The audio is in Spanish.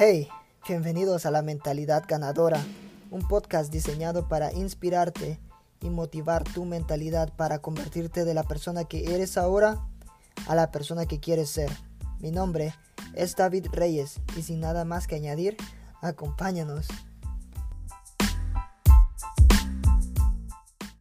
Hey, bienvenidos a La Mentalidad Ganadora, un podcast diseñado para inspirarte y motivar tu mentalidad para convertirte de la persona que eres ahora a la persona que quieres ser. Mi nombre es David Reyes y sin nada más que añadir, acompáñanos.